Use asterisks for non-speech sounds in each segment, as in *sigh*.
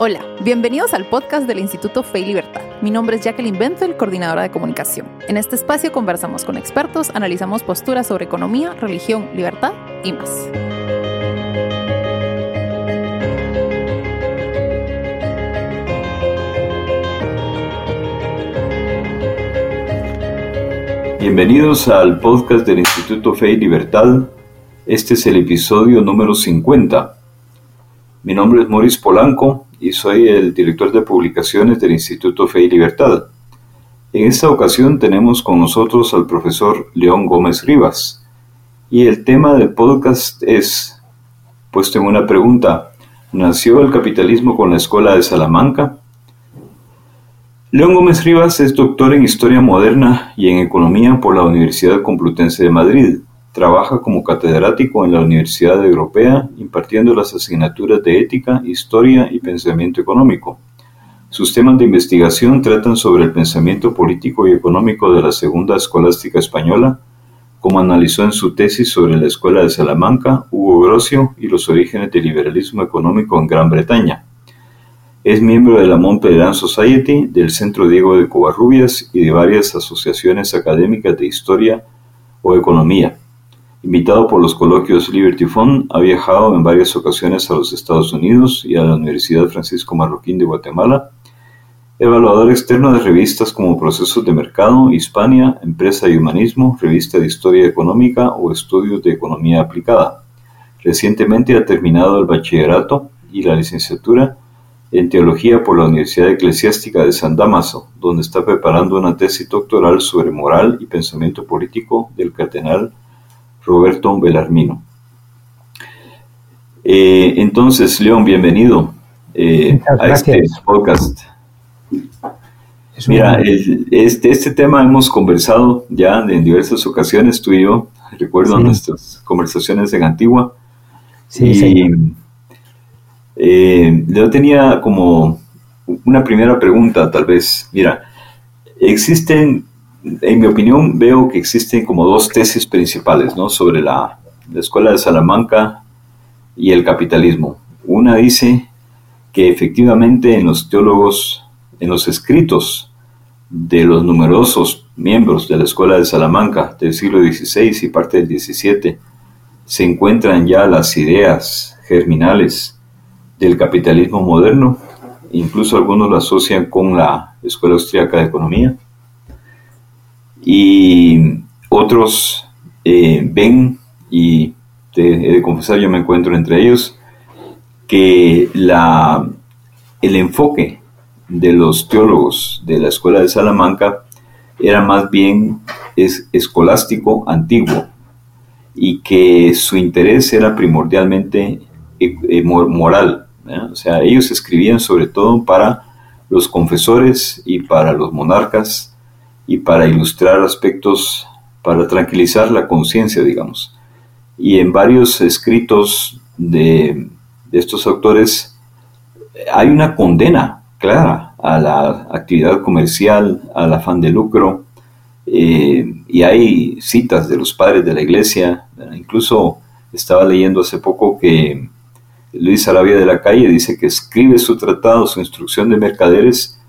Hola, bienvenidos al podcast del Instituto Fe y Libertad. Mi nombre es Jacqueline Benfeld, coordinadora de comunicación. En este espacio conversamos con expertos, analizamos posturas sobre economía, religión, libertad y más. Bienvenidos al podcast del Instituto Fe y Libertad. Este es el episodio número 50. Mi nombre es Maurice Polanco y soy el director de publicaciones del Instituto Fe y Libertad. En esta ocasión tenemos con nosotros al profesor León Gómez Rivas y el tema del podcast es, puesto en una pregunta, ¿nació el capitalismo con la Escuela de Salamanca? León Gómez Rivas es doctor en Historia Moderna y en Economía por la Universidad Complutense de Madrid. Trabaja como catedrático en la Universidad Europea impartiendo las asignaturas de Ética, Historia y Pensamiento Económico. Sus temas de investigación tratan sobre el pensamiento político y económico de la Segunda Escolástica Española, como analizó en su tesis sobre la Escuela de Salamanca, Hugo Grocio y los orígenes del liberalismo económico en Gran Bretaña. Es miembro de la Montpellier Society, del Centro Diego de Covarrubias y de varias asociaciones académicas de historia o economía. Invitado por los coloquios Liberty Fund, ha viajado en varias ocasiones a los Estados Unidos y a la Universidad Francisco Marroquín de Guatemala. Evaluador externo de revistas como Procesos de Mercado, Hispania, Empresa y Humanismo, Revista de Historia Económica o Estudios de Economía Aplicada. Recientemente ha terminado el bachillerato y la licenciatura en Teología por la Universidad Eclesiástica de San Damaso, donde está preparando una tesis doctoral sobre moral y pensamiento político del cardenal Roberto Belarmino. Eh, entonces, León, bienvenido eh, a este podcast. Mira, este, este tema hemos conversado ya en diversas ocasiones, tú y yo, recuerdo nuestras conversaciones en Antigua. Sí, y, eh, yo tenía como una primera pregunta, tal vez. Mira, existen, en mi opinión, veo que existen como dos tesis principales, ¿no? Sobre la, la escuela de Salamanca y el capitalismo. Una dice que efectivamente en los teólogos, en los escritos de los numerosos miembros de la escuela de Salamanca del siglo XVI y parte del XVII, se encuentran ya las ideas germinales del capitalismo moderno, incluso algunos lo asocian con la Escuela Austriaca de Economía, y otros eh, ven, y he de confesar, yo me encuentro entre ellos, que la, el enfoque de los teólogos de la Escuela de Salamanca era más bien es, escolástico antiguo y que su interés era primordialmente eh, eh, moral, o sea, ellos escribían sobre todo para los confesores y para los monarcas y para ilustrar aspectos, para tranquilizar la conciencia, digamos. Y en varios escritos de, estos autores hay una condena clara a la actividad comercial, al afán de lucro, eh, y hay citas de los padres de la iglesia, incluso estaba leyendo hace poco que Luis Arabia de la Calle dice que escribe su tratado, su instrucción de mercaderes,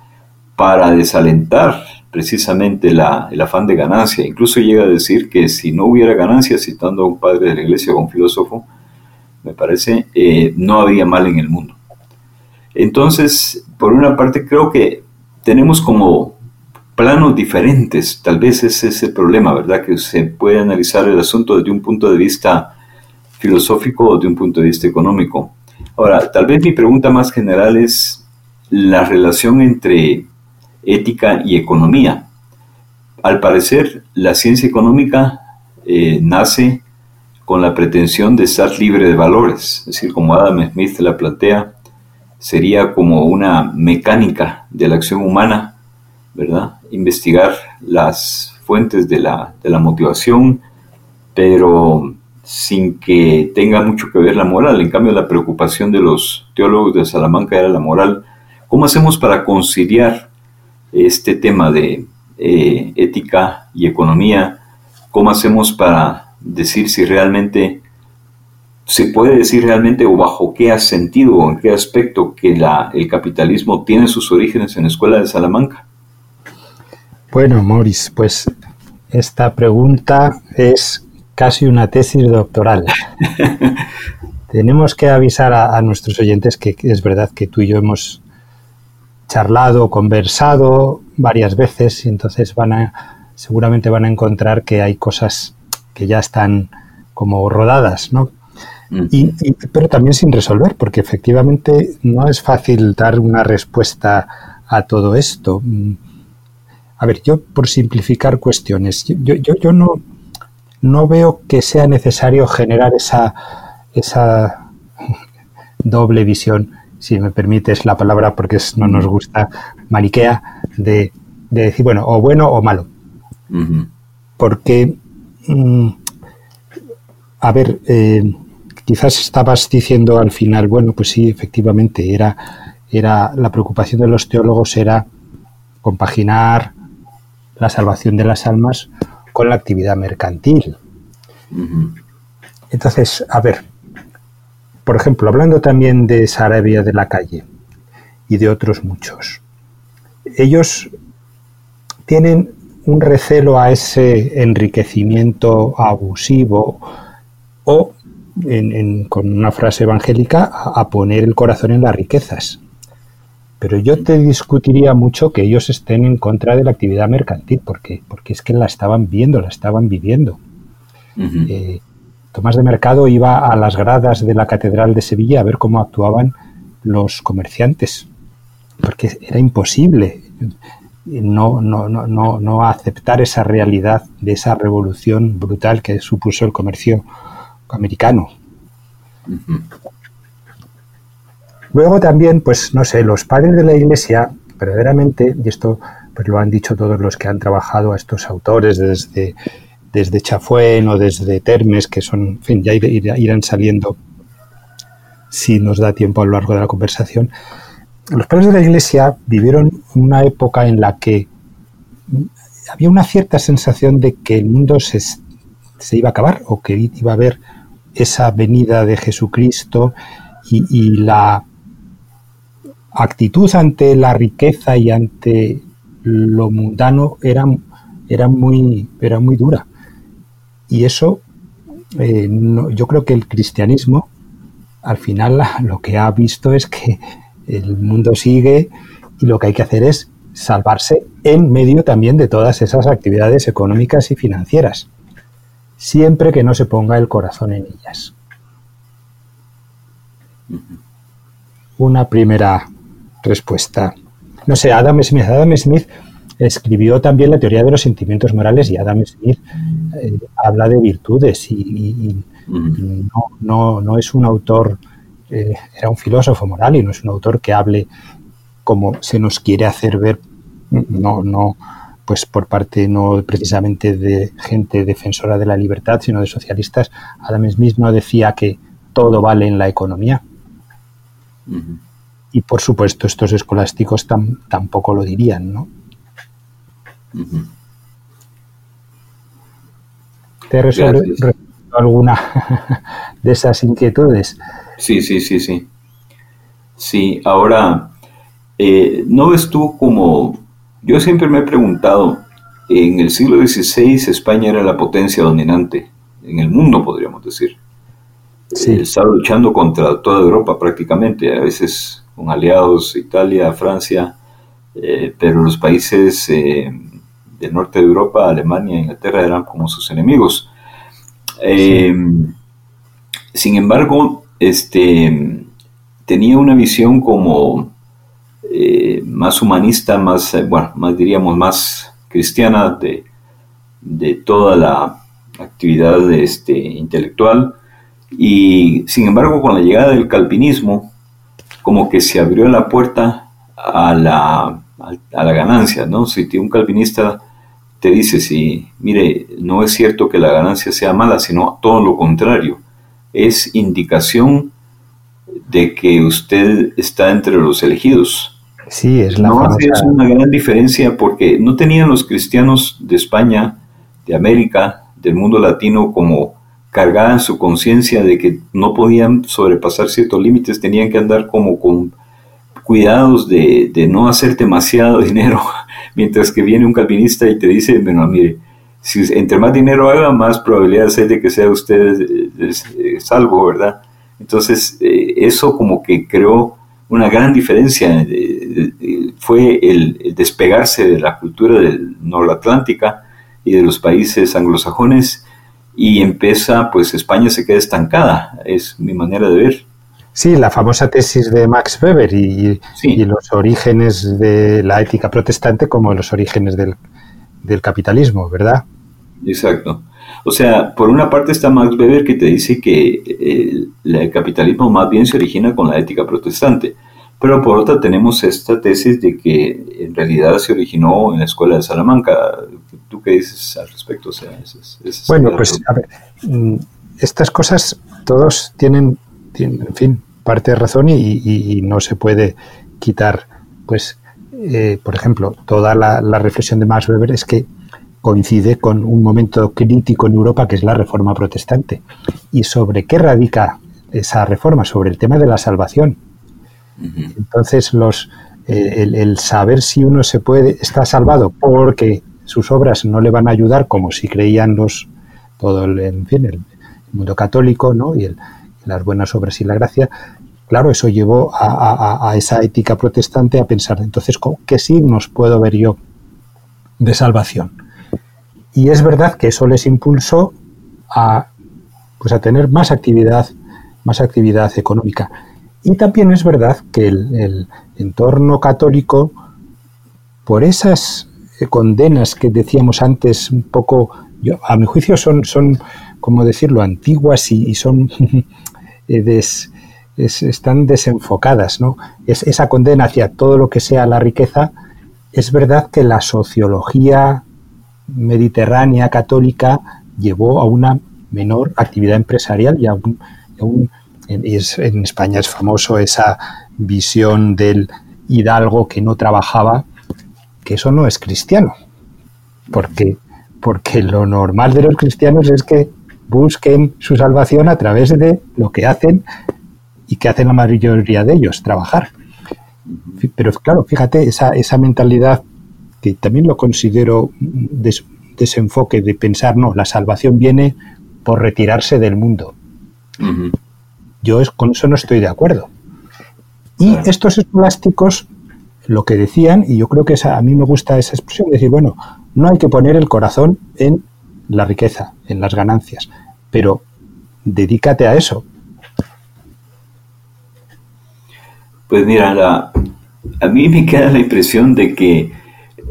para desalentar precisamente la, el afán de ganancia. Incluso llega a decir que si no hubiera ganancia, citando a un padre de la iglesia o un filósofo, me parece, eh, no había mal en el mundo. Entonces, por una parte, creo que tenemos como planos diferentes, tal vez ese es el problema, ¿verdad? Que se puede analizar el asunto desde un punto de vista filosófico o de un punto de vista económico. Ahora, tal vez mi pregunta más general es la relación entre ética y economía. Al parecer, la ciencia económica eh, nace con la pretensión de estar libre de valores, es decir, como Adam Smith la plantea, sería como una mecánica de la acción humana, ¿verdad? Investigar las fuentes de la, de la motivación, pero sin que tenga mucho que ver la moral. En cambio, la preocupación de los teólogos de Salamanca era la moral. ¿Cómo hacemos para conciliar este tema de eh, ética y economía? ¿Cómo hacemos para decir si realmente ¿Se puede decir realmente o bajo qué sentido o en qué aspecto que la, el capitalismo tiene sus orígenes en la Escuela de Salamanca? Bueno, Maurice, pues esta pregunta es casi una tesis doctoral. *laughs* Tenemos que avisar a, nuestros oyentes que, es verdad que tú y yo hemos charlado, conversado varias veces y entonces van a, seguramente van a encontrar que hay cosas que ya están como rodadas, ¿no? Y, pero también sin resolver, porque efectivamente no es fácil dar una respuesta a todo esto. A ver, yo por simplificar cuestiones, yo, yo, yo no, no veo que sea necesario generar esa, esa *laughs* doble visión, si me permites la palabra, porque no nos gusta, maniquea, de, decir, bueno, o bueno o malo. Porque, mm, a ver, eh, quizás estabas diciendo al final, bueno, pues sí, efectivamente, era, era la preocupación de los teólogos era compaginar la salvación de las almas con la actividad mercantil. Entonces, a ver, por ejemplo, hablando también de Sarabia de la calle y de otros muchos, ellos tienen un recelo a ese enriquecimiento abusivo o con una frase evangélica, a, poner el corazón en las riquezas. Pero yo te discutiría mucho que ellos estén en contra de la actividad mercantil, porque, porque es que la estaban viendo, la estaban viviendo. Eh, Tomás de Mercado iba a las gradas de la Catedral de Sevilla a ver cómo actuaban los comerciantes, porque era imposible no, no, no, no aceptar esa realidad de esa revolución brutal que supuso el comercio americano. Luego también, pues no sé, los padres de la Iglesia, verdaderamente, y esto pues lo han dicho todos los que han trabajado a estos autores desde, desde Chafuén o desde Termes, que son, en fin, ya irán saliendo si nos da tiempo a lo largo de la conversación. Los padres de la Iglesia vivieron una época en la que había una cierta sensación de que el mundo se, se iba a acabar o que iba a haber esa venida de Jesucristo y, la actitud ante la riqueza y ante lo mundano era, era, muy, era muy dura. Y eso, eh, yo creo que el cristianismo, al final, *laughs* lo que ha visto es que el mundo sigue y lo que hay que hacer es salvarse en medio también de todas esas actividades económicas y financieras siempre que no se ponga el corazón en ellas. Una primera respuesta. No sé, Adam Smith. Adam Smith escribió también la teoría de los sentimientos morales y Adam Smith eh, habla de virtudes y, no, no, es un autor, eh, era un filósofo moral y no es un autor que hable como se nos quiere hacer ver, no, no, pues por parte no precisamente de gente defensora de la libertad, sino de socialistas, Adam Smith no decía que todo vale en la economía. Y por supuesto estos escolásticos tampoco lo dirían, ¿no? ¿Te resuelve, alguna *laughs* de esas inquietudes? Sí, sí, sí, sí. Sí, ahora, eh, ¿no ves tú como yo siempre me he preguntado, en el siglo XVI España era la potencia dominante en el mundo, podríamos decir. Sí. estaba luchando contra toda Europa prácticamente, a veces con aliados, Italia, Francia, eh, pero los países eh, del norte de Europa, Alemania, Inglaterra eran como sus enemigos. Eh, sin embargo, este, tenía una visión como eh, más humanista, más, eh, bueno, más diríamos más cristiana de, de toda la actividad este, intelectual. Y sin embargo, con la llegada del calvinismo, como que se abrió la puerta a la, a la ganancia, ¿no? Si un calvinista te dice, si, mire, no es cierto que la ganancia sea mala, sino todo lo contrario, es indicación de que usted está entre los elegidos. Sí, es la no una gran diferencia porque no tenían los cristianos de España, de América, del mundo latino como cargada en su conciencia de que no podían sobrepasar ciertos límites, tenían que andar como con cuidados de, no hacer demasiado *laughs* dinero, mientras que viene un calvinista y te dice, bueno, mire, si entre más dinero haga, más probabilidades hay de que sea usted eh, salvo, ¿verdad? Entonces, eh, eso como que creó una gran diferencia. fue el, despegarse de la cultura del norte-atlántica y de los países anglosajones y empieza, pues España se queda estancada, es mi manera de ver. Sí, la famosa tesis de Max Weber y, los orígenes de la ética protestante como los orígenes del, capitalismo, ¿verdad? Exacto. O sea, por una parte está Max Weber que te dice que el, el, capitalismo más bien se origina con la ética protestante, pero por otra tenemos esta tesis de que en realidad se originó en la escuela de Salamanca. ¿Tú qué dices al respecto? bueno, pues a ver, mm, estas cosas todos tienen, tienen en fin, parte de razón y, no se puede quitar, pues, eh, por ejemplo, toda la, la, reflexión de Max Weber es que coincide con un momento crítico en Europa que es la reforma protestante. ¿Y sobre qué radica esa reforma? Sobre el tema de la salvación entonces, los, eh, el, saber si uno se puede, está salvado porque sus obras no le van a ayudar, como si creían los, todo el, en fin, el mundo católico, ¿no? Y las buenas obras y la gracia, claro, eso llevó a, esa ética protestante a pensar, entonces, ¿qué signos puedo ver yo de salvación? Y es verdad que eso les impulsó a, pues a tener más actividad, más actividad económica. Y también es verdad que el, entorno católico, por esas eh, condenas que decíamos antes, un poco, a mi juicio son, son como decirlo, antiguas y, son *laughs* eh, están desenfocadas, ¿no? Es, esa condena hacia todo lo que sea la riqueza, es verdad que la sociología mediterránea católica llevó a una menor actividad empresarial y a un en España es famoso esa visión del hidalgo que no trabajaba, que eso no es cristiano, porque, porque lo normal de los cristianos es que busquen su salvación a través de lo que hacen y que hacen la mayoría de ellos, trabajar. Pero claro, fíjate, esa, esa mentalidad que también lo considero desenfoque de pensar, no, la salvación viene por retirarse del mundo. Yo con eso no estoy de acuerdo. Y estos escolásticos lo que decían, y yo creo que a mí me gusta esa expresión, decir, bueno, no hay que poner el corazón en la riqueza, en las ganancias, pero dedícate a eso. Pues mira, a mí me queda la impresión de que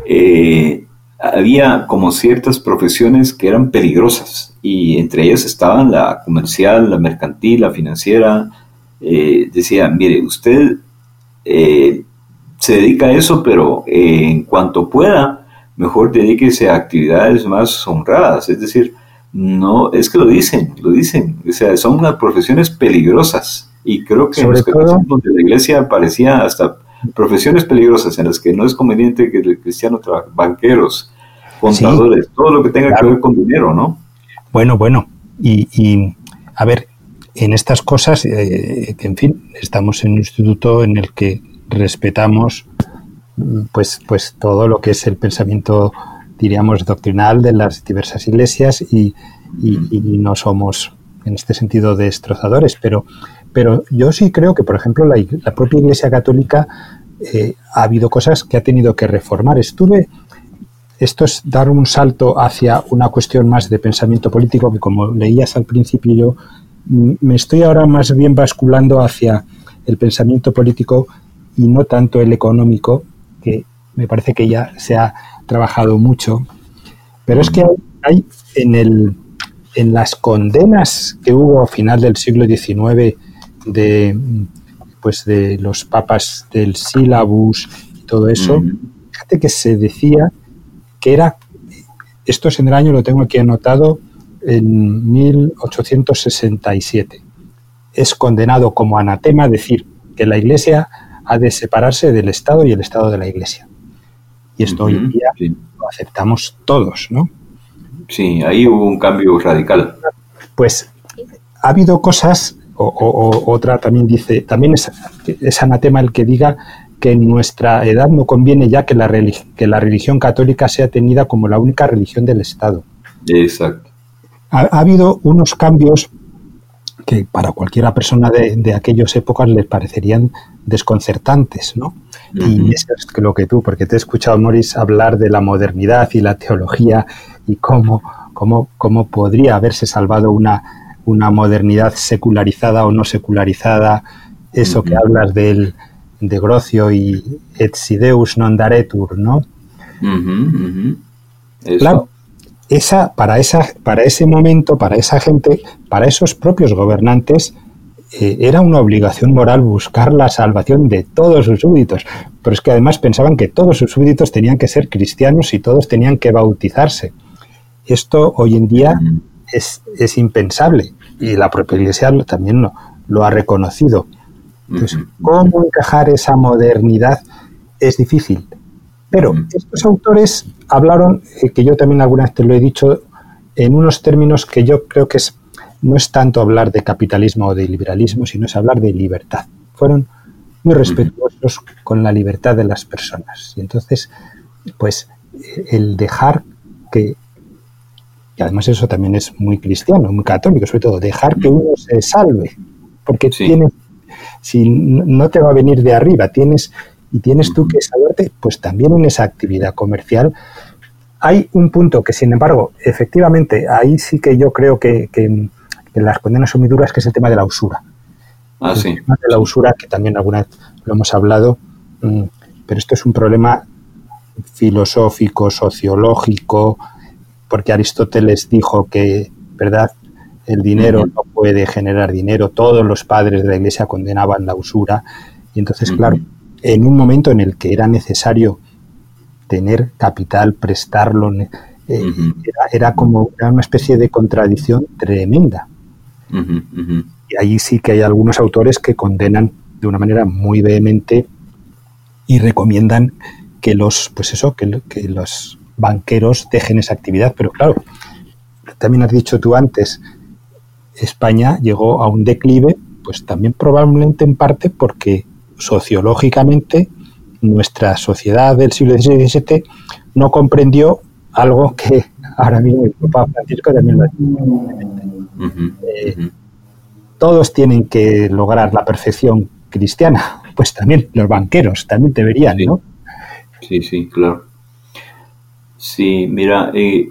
eh, había como ciertas profesiones que eran peligrosas y entre ellas estaban la comercial, la mercantil, la financiera. Eh, decía, mire, usted eh, se dedica a eso, pero en cuanto pueda, mejor dedíquese a actividades más honradas. Es decir, no, es que lo dicen, lo dicen. O sea, son unas profesiones peligrosas. Y creo que en los donde la iglesia aparecía hasta profesiones peligrosas en las que no es conveniente que el cristiano trabaje, banqueros, contadores, todo lo que tenga que ver con dinero, ¿no? Bueno, bueno, y, a ver, en estas cosas, eh, en fin, estamos en un instituto en el que respetamos pues, pues todo lo que es el pensamiento, diríamos, doctrinal de las diversas iglesias y, no somos en este sentido destrozadores, pero, pero yo sí creo que, por ejemplo, la, propia Iglesia Católica eh, ha habido cosas que ha tenido que reformar. Estuve esto es dar un salto hacia una cuestión más de pensamiento político que como leías al principio yo me estoy ahora más bien basculando hacia el pensamiento político y no tanto el económico, me parece que ya se ha trabajado mucho. Pero es que hay, en, el, en las condenas que hubo a final del siglo XIX de, pues de los papas del sílabus y todo eso, fíjate que se decía que era, esto es en el año, lo tengo aquí anotado, en 1867. Es condenado como anatema decir que la Iglesia ha de separarse del Estado y el Estado de la Iglesia. Y esto hoy en día lo aceptamos todos, ¿no? Sí, ahí hubo un cambio radical. pues ha habido cosas, o, otra también dice, también es, es anatema el que diga que en nuestra edad no conviene ya que la, que la religión católica sea tenida como la única religión del Estado. Exacto. Ha, habido unos cambios que para cualquiera persona de, de aquellas épocas les parecerían desconcertantes, ¿no? Y es lo que tú, porque te he escuchado, Morris, hablar de la modernidad y la teología y cómo, cómo, cómo podría haberse salvado una, una modernidad secularizada o no secularizada, eso que hablas del, de Grocio y et si Deus non daretur, ¿no? Claro, esa, para, esa, para ese momento, para esa gente, para esos propios gobernantes, eh, era una obligación moral buscar la salvación de todos sus súbditos. Pero es que además pensaban que todos sus súbditos tenían que ser cristianos y todos tenían que bautizarse. Esto hoy en día es, es impensable y la propia Iglesia también lo, lo ha reconocido. Entonces, ¿cómo encajar esa modernidad? Es difícil. Pero estos autores hablaron, eh, que yo también alguna vez te lo he dicho, en unos términos que yo creo que es, no es tanto hablar de capitalismo o de liberalismo, sino es hablar de libertad. Fueron muy respetuosos con la libertad de las personas. Y entonces, pues, el dejar que, y además eso también es muy cristiano, muy católico, sobre todo, dejar que uno se salve, porque tiene si no te va a venir de arriba, tienes y tienes tú que saberte, pues también en esa actividad comercial. Hay un punto que, sin embargo, efectivamente, ahí sí que yo creo que, las condenas son muy duras, que es el tema de la usura. Ah, sí. El tema de la usura, que también alguna vez lo hemos hablado, mm, pero esto es un problema filosófico, sociológico, porque Aristóteles dijo que, ¿verdad? el dinero no puede generar dinero, todos los padres de la iglesia condenaban la usura, y entonces, claro, en un momento en el que era necesario tener capital, prestarlo, eh, era, como una especie de contradicción tremenda. Y ahí sí que hay algunos autores que condenan de una manera muy vehemente y recomiendan que los, pues eso, que, los banqueros dejen esa actividad. Pero claro, también has dicho tú antes, España llegó a un declive, pues también probablemente en parte porque sociológicamente nuestra sociedad del siglo XVI XVII no comprendió algo que ahora mismo el Papa Francisco también lo ha dicho. Eh, todos tienen que lograr la perfección cristiana, *laughs* pues también los banqueros también deberían, ¿no? Sí, sí, claro. Sí, mira, eh,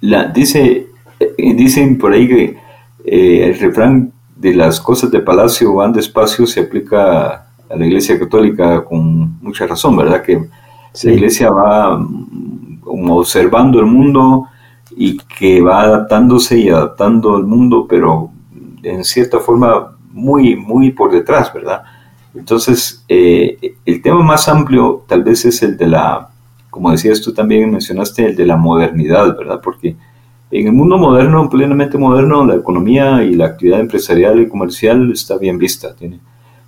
la, dice, eh, dicen por ahí que eh, el refrán de las cosas de palacio van despacio se aplica a la Iglesia Católica con mucha razón, ¿verdad? Que la Iglesia va mm, observando el mundo y que va adaptándose y adaptando al mundo, pero en cierta forma muy, muy por detrás, ¿verdad? Entonces, eh, el tema más amplio tal vez es el de la, como decías tú también mencionaste, el de la modernidad, ¿verdad? Porque en el mundo moderno, plenamente moderno, la economía y la actividad empresarial y comercial está bien vista. Tiene,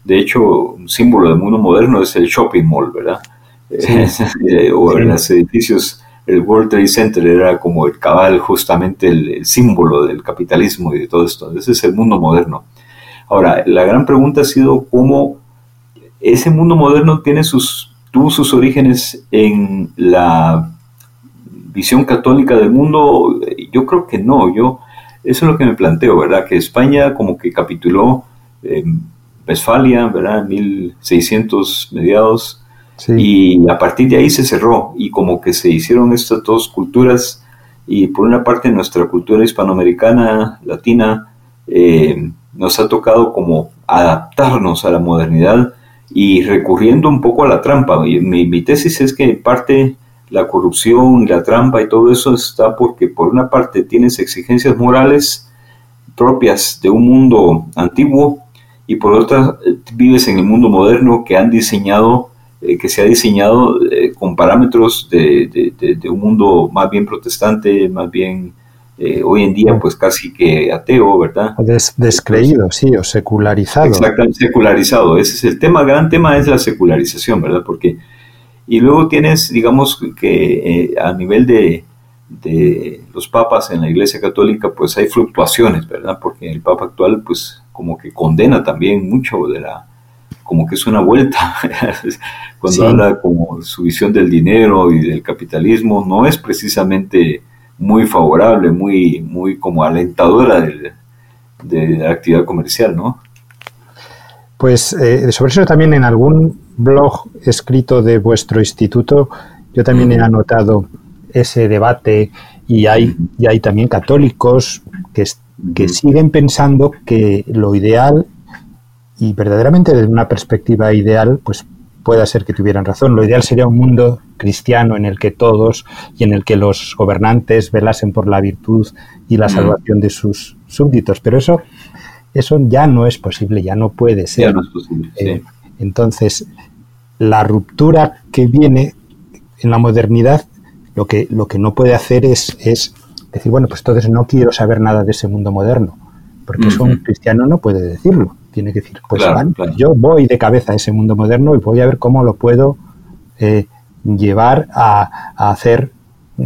de hecho, un símbolo del mundo moderno es el shopping mall, ¿verdad? *laughs* Eh, o en los edificios, el World Trade Center era como el cabal, justamente el, símbolo del capitalismo y de todo esto. Ese es el mundo moderno. Ahora, la gran pregunta ha sido cómo ese mundo moderno tiene sus, tuvo sus orígenes en la visión católica del mundo, yo creo que no, yo, eso es lo que me planteo, ¿verdad? Que España como que capituló en Westfalia, ¿verdad? En 1600 mediados, y a partir de ahí se cerró, y como que se hicieron estas dos culturas, y por una parte nuestra cultura hispanoamericana, latina, eh, nos ha tocado como adaptarnos a la modernidad y recurriendo un poco a la trampa. Mi, mi tesis es que en parte la corrupción la trampa y todo eso está porque por una parte tienes exigencias morales propias de un mundo antiguo y por otra eh, vives en el mundo moderno que han diseñado eh, que se ha diseñado eh, con parámetros de, un mundo más bien protestante, más bien hoy en día pues casi que ateo, ¿verdad? descreído, sí, o secularizado. Exactamente, secularizado. Ese es el tema, gran tema es la secularización, ¿verdad? Porque y luego tienes, digamos, que eh, a nivel de, de los papas en la Iglesia Católica, pues hay fluctuaciones, ¿verdad? Porque el Papa actual, pues como que condena también mucho de la, como que es una vuelta, *laughs* cuando habla como su visión del dinero y del capitalismo, no es precisamente muy favorable, muy, muy como alentadora de, de la actividad comercial, ¿no? Pues eh, sobre eso también en algún blog escrito de vuestro instituto, yo también he anotado ese debate y hay, y hay también católicos que, que siguen pensando que lo ideal y verdaderamente desde una perspectiva ideal, pues pueda ser que tuvieran razón. Lo ideal sería un mundo cristiano en el que todos y en el que los gobernantes velasen por la virtud y la salvación de sus súbditos. Pero eso, eso ya no es posible, ya no puede ser. Eh, entonces, la ruptura que viene en la modernidad, lo que, lo que no puede hacer es, es decir, bueno, pues entonces no quiero saber nada de ese mundo moderno, porque eso un cristiano no puede decirlo tiene que decir, pues yo voy de cabeza a ese mundo moderno y voy a ver cómo lo puedo eh, llevar a, hacer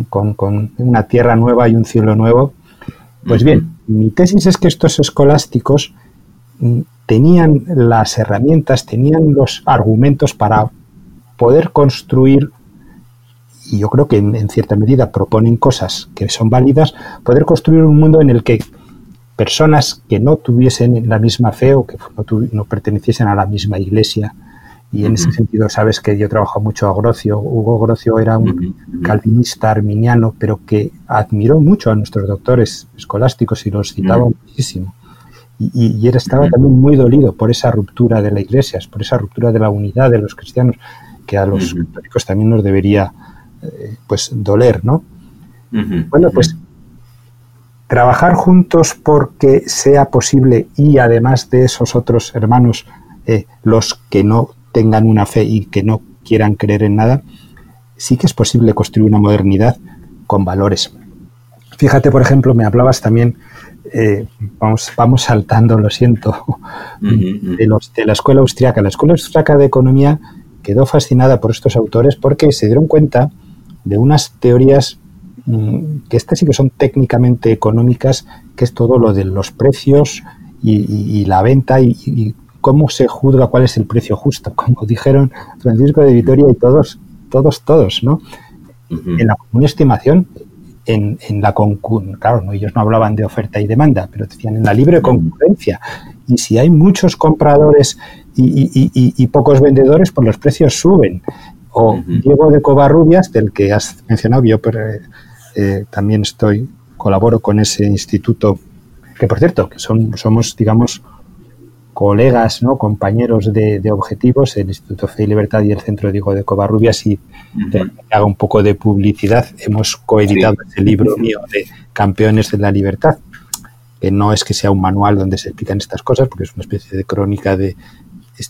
con, una tierra nueva y un cielo nuevo. Pues bien, mi tesis es que estos escolásticos mm, tenían las herramientas, tenían los argumentos para poder construir, y yo creo que en cierta medida proponen cosas que son válidas, poder construir un mundo en el que personas que no tuviesen la misma fe o que no, perteneciesen a la misma iglesia. Y en ese sentido, sabes que yo trabajo mucho a Grocio. Hugo Grocio era un calvinista arminiano, pero que admiró mucho a nuestros doctores escolásticos y los citaba muchísimo. Y, y, él estaba también muy dolido por esa ruptura de la iglesia, por esa ruptura de la unidad de los cristianos, que a los católicos también nos debería eh, pues doler, ¿no? Bueno, pues trabajar juntos porque sea posible y además de esos otros hermanos, eh, los que no tengan una fe y que no quieran creer en nada, sí que es posible construir una modernidad con valores. Fíjate, por ejemplo, me hablabas también, eh, vamos, vamos saltando, lo siento, de, los, de la escuela austriaca. La escuela austriaca de economía quedó fascinada por estos autores porque se dieron cuenta de unas teorías que estas sí que son técnicamente económicas, que es todo lo de los precios y, la venta y, cómo se juzga cuál es el precio justo, *laughs* como dijeron Francisco de Vitoria y todos, todos, todos, ¿no? En la común estimación, en, en la claro, no, ellos no hablaban de oferta y demanda, pero decían en la libre concurrencia. Y si hay muchos compradores y, pocos vendedores, pues los precios suben. O Diego de Covarrubias, del que has mencionado, yo eh, también estoy, colaboro con ese instituto, que por cierto, que son, somos, digamos, colegas, ¿no? compañeros de, objetivos, el Instituto Fe y Libertad y el Centro Diego de Covarrubias, y haga un poco de publicidad, hemos coeditado ese libro mío de Campeones de la Libertad, que no es que sea un manual donde se explican estas cosas, porque es una especie de crónica de,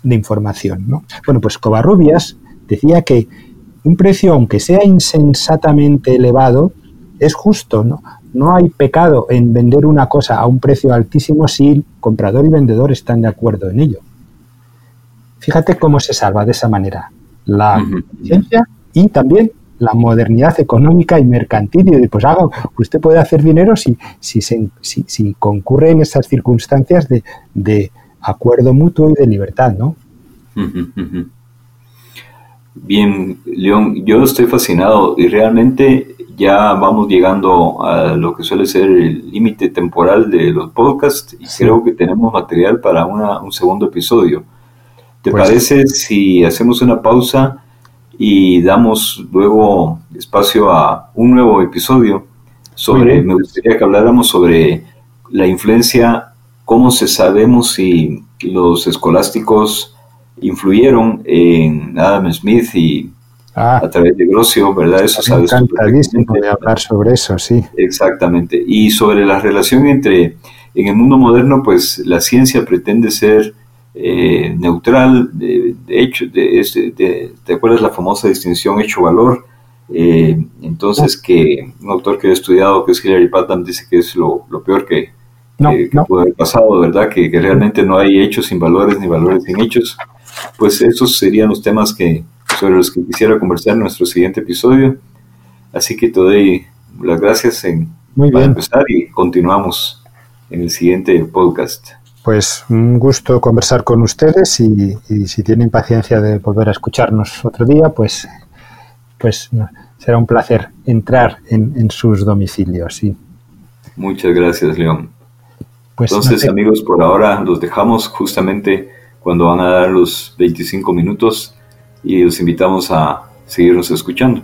de información. ¿no? Bueno, pues Covarrubias decía que un precio, aunque sea insensatamente elevado, es justo, ¿no? No hay pecado en vender una cosa a un precio altísimo si comprador y vendedor están de acuerdo en ello. Fíjate cómo se salva de esa manera la ciencia y también la modernidad económica y mercantil. Y pues haga, usted puede hacer dinero si, si, si, concurre en esas circunstancias de, acuerdo mutuo y de libertad, ¿no? Bien, León, yo estoy fascinado y realmente ya vamos llegando a lo que suele ser el límite temporal de los podcasts y creo que tenemos material para un segundo episodio. ¿Te pues parece si hacemos una pausa y damos luego espacio a un nuevo episodio sobre, me gustaría que habláramos sobre la influencia, cómo se sabemos si los escolásticos influyeron en Adam Smith y Ah. a través de Grocio, ¿verdad? Eso sabes. Encantadísimo de hablar sobre eso, sí. Exactamente. Y sobre la relación entre, en el mundo moderno, pues la ciencia pretende ser eh, neutral, de, hecho, de, ¿te acuerdas la famosa distinción hecho-valor? Eh, entonces, que un autor que he estudiado, que es Hilary Patton, dice que es lo, peor que, puede haber pasado, ¿verdad? Que, que realmente no hay hechos sin valores ni valores sin hechos. Pues esos serían los temas que, sobre los que quisiera conversar en nuestro siguiente episodio. Así que te doy las gracias en, Muy para bien. empezar y continuamos en el siguiente podcast. Pues un gusto conversar con ustedes y, y si tienen paciencia de volver a escucharnos otro día, pues, pues no, será un placer entrar en, en sus domicilios. Sí. Muchas gracias, León. Pues no Entonces, sé- amigos, por ahora los dejamos justamente cuando van a dar los 25 minutos y los invitamos a seguirnos escuchando.